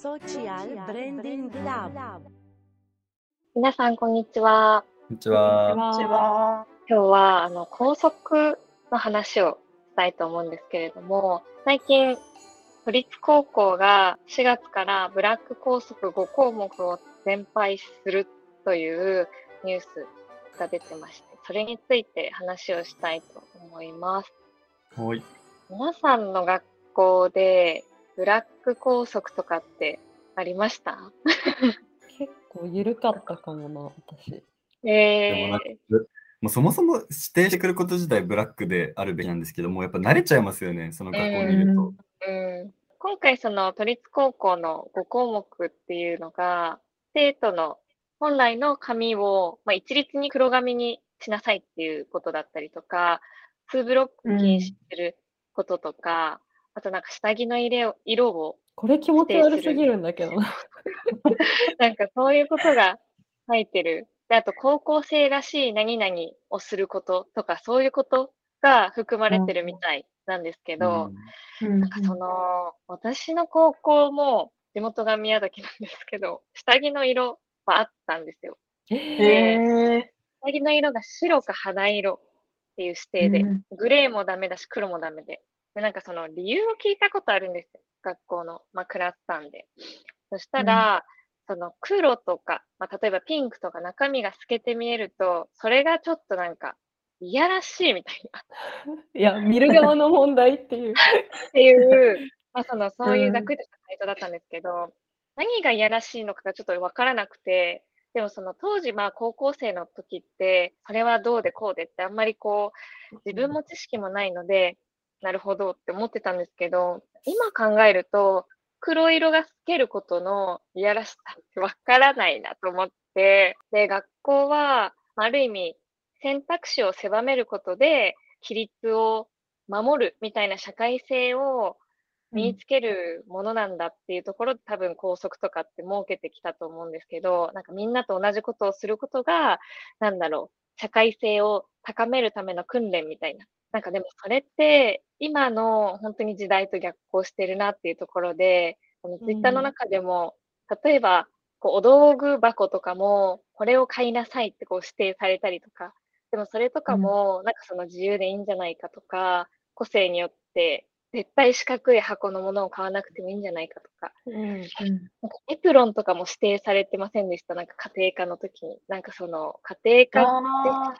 Social Branding Lab 皆さん、こんにちは。こんにちは。今日は、あの、校則の話をしたいと思うんですけれども、最近、都立高校が4月からブラック校則5項目を全廃するというニュースが出てまして、それについて話をしたいと思います。はい。皆さんの学校でブラック校則とかってありました？結構緩かったかもな、私。えでもうそもそも指定してくること自体ブラックであるべきなんですけども、やっぱ慣れちゃいますよね、その学校にいると。うん、今回その都立高校の5項目っていうのが、生徒の本来の紙を、まあ、一律に黒紙にしなさいっていうことだったりとか、2ブロック禁止することとか、あとなんか下着の色を色を、これ気持ち悪すぎるんだけどな。なんかそういうことが書いてる。で、あと高校生らしい何々をすることとか、そういうことが含まれてるみたいなんですけど、なんかその、私の高校も地元が宮崎なんですけど、下着の色はあったんですよ。で、下着の色が白か肌色っていう指定で、グレーもダメだし黒もダメで。で、なんかその理由を聞いたことあるんですよ。学校の、まあ、クラスタンで。そしたら、その黒とか、まあ、例えばピンクとか中身が透けて見えると、それがちょっとなんか、いやらしいみたいな。いや、見る側の問題っていう。っていう、まあ、その、そういうざっくりとした回答だったんですけど、何がいやらしいのかがちょっとわからなくて、でもその当時、まあ高校生の時って、それはどうでこうでってあんまりこう、自分も知識もないので、なるほどって思ってたんですけど、今考えると、黒色が透けることのいやらしさってわからないなと思って、で、学校は、ある意味、選択肢を狭めることで、規律を守るみたいな社会性を身につけるものなんだっていうところで多分校則とかって設けてきたと思うんですけど、なんかみんなと同じことをすることが、なんだろう、社会性を高めるための訓練みたいな。なんかでもそれって今の本当に時代と逆行してるなっていうところで、このツイッターの中でも、例えばこうお道具箱とかもこれを買いなさいってこう指定されたりとか、でもそれとかもなんかその自由でいいんじゃないかとか、個性によって絶対四角い箱のものを買わなくてもいいんじゃないかとか、うん。なんかエプロンとかも指定されてませんでした？なんか家庭科の時に。なんかその家庭科あ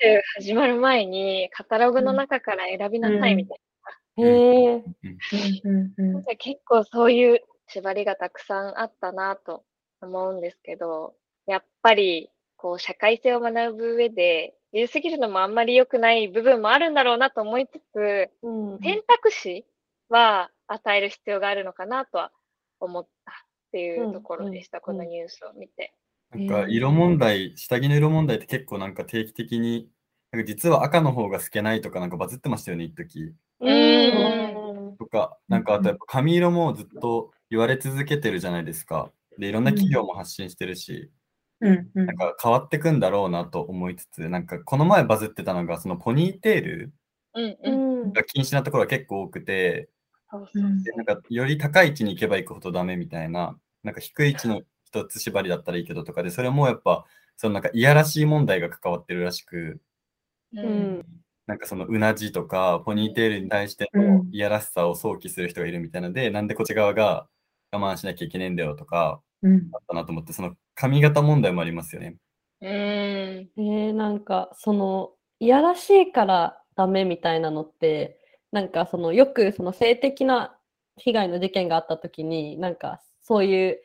実習始まる前にカタログの中から選びなさいみたいな。なんか結構そういう縛りがたくさんあったなと思うんですけど、やっぱりこう社会性を学ぶ上で、言いすぎるのもあんまり良くない部分もあるんだろうなと思いつつ、うん。選択肢は与える必要があるのかなとは思ったっていうところでした、うんうんこのニュースを見て。なんか色問題、下着の色問題って結構なんか定期的に、なんか実は赤の方が透けないとかなんかバズってましたよね、一時うん。とか、なんかあとやっぱ髪色もずっと言われ続けてるじゃないですか。で、いろんな企業も発信してるし、うんうんなんか変わってくんだろうなと思いつつ、なんかこの前バズってたのが、そのポニーテールうんううん。ん。が禁止なところが結構多くて、でなんかより高い位置に行けば行くほどダメみたいな、なんか低い位置の一つ縛りだったらいいけどとかで、それもやっぱ、そのなんかいやらしい問題が関わってるらしく、ううんん。なんかそのうなじとかポニーテールに対してのうんいやらしさを想起する人がいるみたいなので、なんでこっち側が我慢しなきゃいけないんだよとか、うんあったなと思って、その髪型問題もありますよね。うん。えー、なんかそのいやらしいからダメみたいなのってなんかそのよくその性的な被害の事件があった時になんかそういう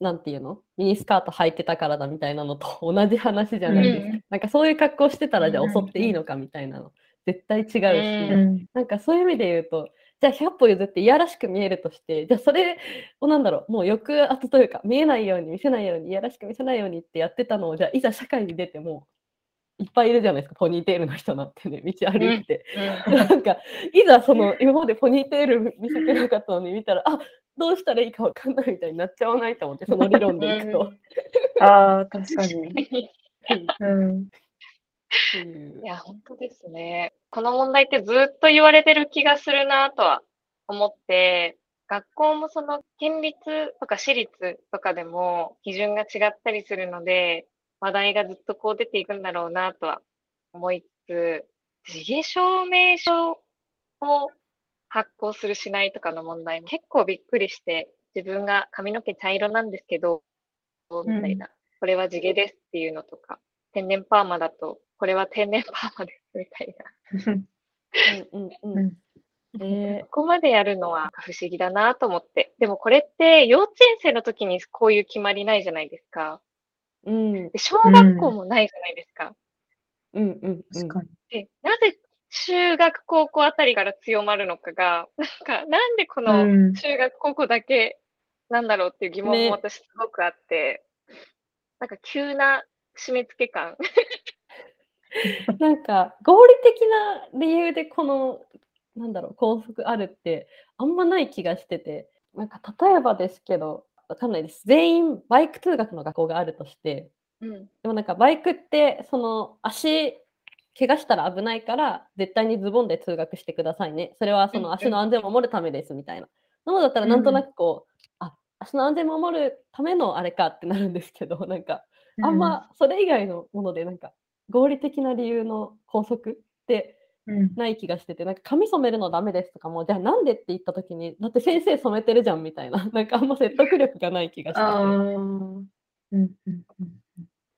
なんていうの？ミニスカート履いてたからだみたいなのと同じ話じゃないですか、うん。なんかそういう格好してたらじゃあうん襲っていいのかみたいなの。絶対違うし、うん。なんかそういう意味で言うと、じゃあ100歩譲っていやらしく見えるとして、じゃあそれをなんだろう、もう抑圧というか、見えないように見せないように、いやらしく見せないようにってやってたのを、じゃあいざ社会に出ても、いっぱいいるじゃないですか、ポニーテールの人なんてね、道歩いてて。なんか、いざその、今までポニーテール見せてなかったのに見たら、あどうしたらいいかわかんないみたいになっちゃわないと思って、その理論でいくと。ああ、確かに。うん。いや、本当ですね。この問題ってずっと言われてる気がするなとは思って、学校もその県立とか私立とかでも基準が違ったりするので、話題がずっとこう出ていくんだろうなとは思いつつ、地毛証明書を発行するしないとかの問題も結構びっくりして、自分が髪の毛茶色なんですけど、みたいな、これは地毛ですっていうのとか、天然パーマだと、これは天然パーマですみたいな。うんうんううんん。えここまでやるのは不思議だなと思って。でもこれって幼稚園生の時にこういう決まりないじゃないですか。ー、うん。で小学校もないじゃないですか。うんうんなぜ中学高校あたりから強まるのかが、なんか、なんでこのうん。中学高校だけなんだろうっていう疑問ね。も私すごくあって、なんか急な締め付け感。なんか合理的な理由でこのなんだろう校則あるってあんまない気がしてて。なんか例えばですけどわかんないです。全員バイク通学の学校があるとしてうん。でもなんかバイクってその足怪我したら危ないから絶対にズボンで通学してくださいね。それはそうんうん。の足の安全を守るためですみたいな。なのだったらなんとなくこう、あ足の安全を守るためのあれかってなるんですけど なんかあんまそれ以外のものでなんか合理的な理由の拘束ってうん、ない気がしててなんか髪染めるのダメですとかもじゃあなんでって言った時にだって先生染めてるじゃんみたいな。なんかあんま説得力がない気がして。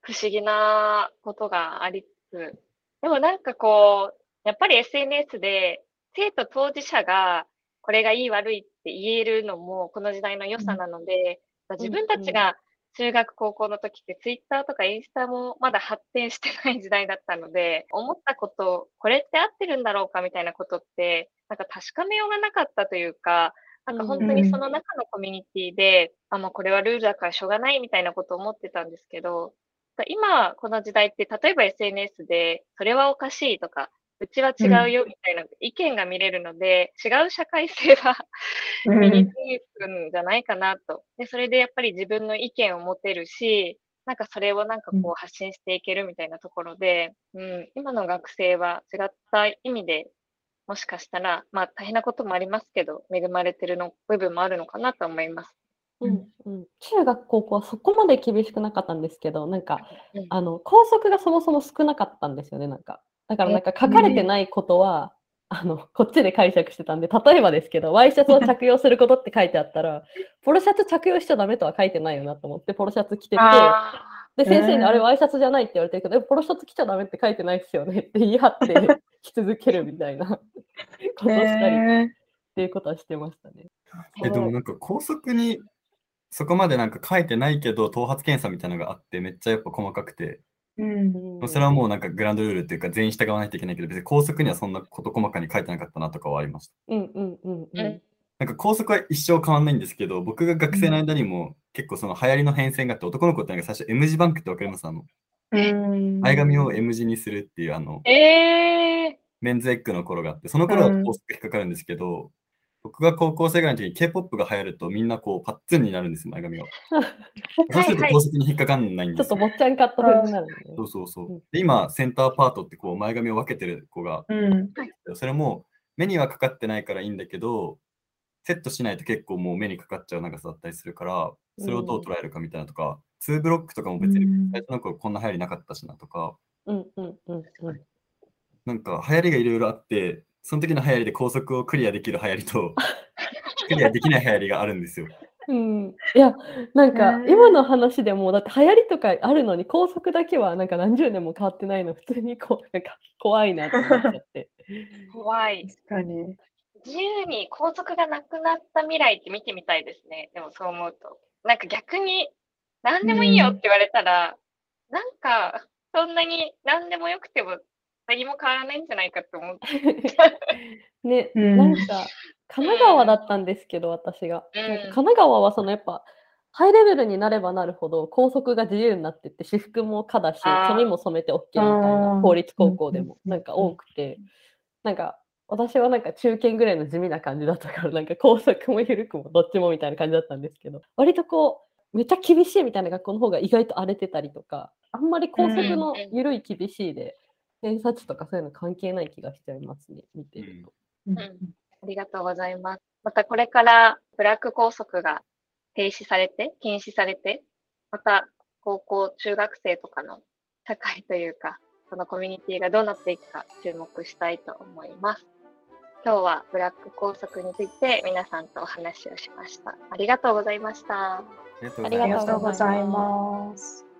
不思議なことがありつつ、でもなんかこう、やっぱり SNS で生徒当事者がこれがいい悪いって言えるのもこの時代の良さなので、自分たちが中学高校の時って Twitter とかインスタもまだ発展してない時代だったので、思ったこと、これって合ってるんだろうかみたいなことって、なんか確かめようがなかったというか、なんか本当にその中のコミュニティで、あ、もうこれはルールだからしょうがないみたいなことを思ってたんですけど、今、この時代って、例えば SNS で、それはおかしいとか、うちは違うよみたいな意見が見れるので、違う社会性はうん。身につくんじゃないかなと。で、それでやっぱり自分の意見を持てるし、なんかそれをなんかこう発信していけるみたいなところで、うん、今の学生は違った意味で、もしかしたら、まあ大変なこともありますけど、恵まれてるの部分もあるのかなと思います。うんうん、中学高校はそこまで厳しくなかったんですけどなんかうん。あの校則がそもそも少なかったんですよねなんかだからなんか書かれてないことは、あのこっちで解釈してたんで例えばですけどワイシャツを着用することって書いてあったら ポロシャツ着用しちゃダメとは書いてないよなと思ってポロシャツ着ててあで先生にうん。あれワイシャツじゃないって言われてるけどえポロシャツ着ちゃダメって書いてないですよねって言い張って着 続けるみたいな ことをしたりっへていうことはしてましたね。え、でもなんか高速にそこまでなんか書いてないけど、頭髪検査みたいなのがあって、めっちゃやっぱ細かくて、ーうんそれはもうなんかグランドルールっていうか全員従わないといけないけど、別に高速にはそんなこと細かに書いてなかったなとかはありました。うんうんうんうんなんか高速は一生変わんないんですけど、僕が学生の間にも結構その流行りの変遷があって、男の子ってなんか最初 M 字バンクってわかりますあの、うん前髪を M 字にするっていうあの、ええメンズエッグの頃があって、その頃はうん高速引っかかるんですけど、僕が高校生ぐらいの時に K-POP が流行るとみんなこうパッツンになるんですよ、前髪が。そうすると高速に引っかかんないんちょっですよ。と坊ちゃんカット風になるね。そうそうそううん。で、今、センターパートってこう前髪を分けてる子が、うんそれも目にはかかってないからいいんだけど、セットしないと結構もう目にかかっちゃう長さだったりするから、それをどう捉えるかみたいなとか、2ブロックとかも別にうん最初の頃こんな流行りなかったしなとか、うんうんうんうん。なんか流行りがいろいろあって、その時の流行りで高速をクリアできる流行りと、クリアできない流行りがあるんですよ。うん、いやなんか今の話でもだって流行りとかあるのに高速だけはなんか何十年も変わってないの普通にこうなんか怖いなと思っちゃって。怖い。確かに。自由に校則がなくなった未来って見てみたいですね。でもそう思うと。なんか逆に何でもいいよって言われたら、なんかそんなに何でもよくても何も変わらないんじゃないかって思う。ね、うん。なんか神奈川だったんですけど私が。うん。なんか神奈川はそのやっぱハイレベルになればなるほど校則が自由になってって私服も可だし髪も染めて OK みたいあなー公立高校でもうん。なんか多くて。なんか私はなんか中堅ぐらいの地味な感じだったからなんか校則も緩くもどっちもみたいな感じだったんですけど割とこうめっちゃ厳しいみたいな学校の方が意外と荒れてたりとかあんまり校則のうん。緩い厳しいで偏差値とかそういうの関係ない気がしちゃいますね見てると。うんありがとうございます。またこれからブラック校則が停止されて、禁止されて、また高校、中学生とかの社会というか、そのコミュニティがどうなっていくか注目したいと思います。今日はブラック校則について皆さんとお話をしました。ありがとうございました。ありがとうごあざいましたりがとうございますありがとうございます。